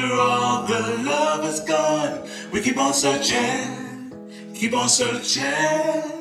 After all the love is gone, we keep on searching, keep on searching.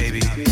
baby.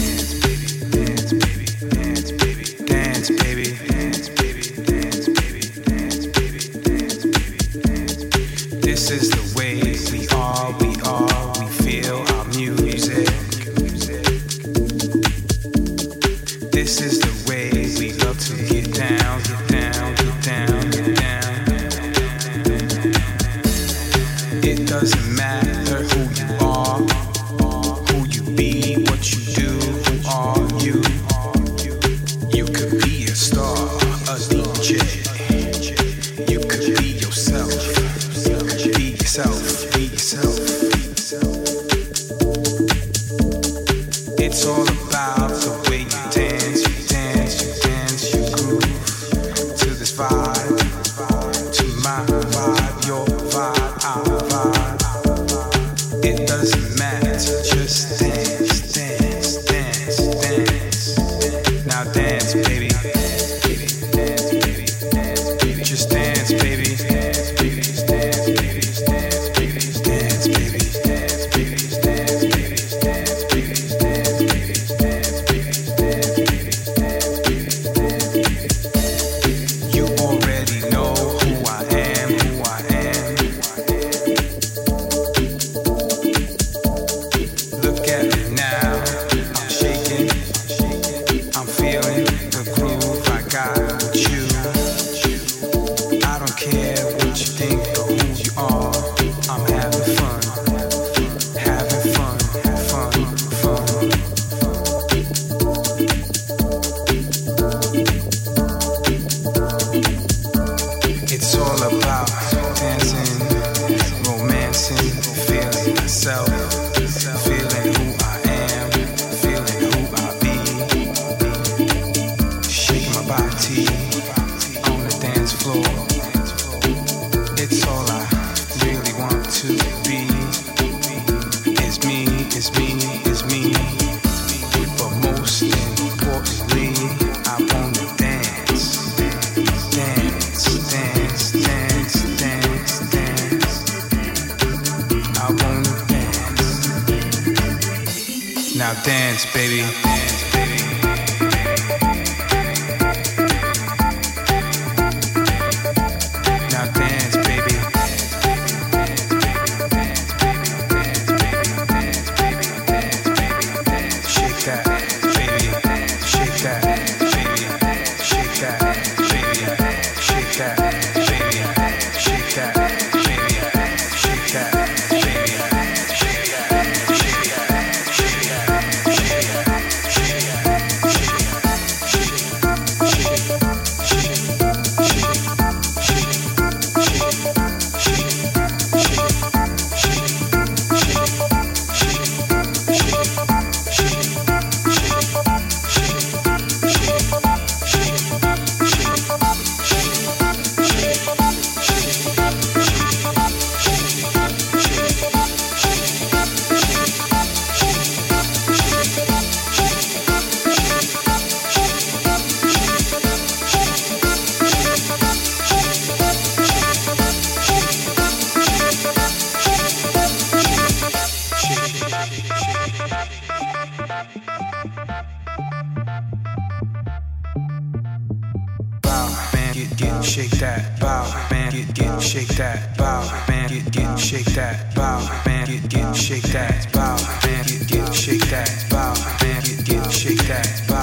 get get shake that bow man get get shake that bow man get get shake that bow man get get shake that bow man get get shake that bow man get get shake that bow.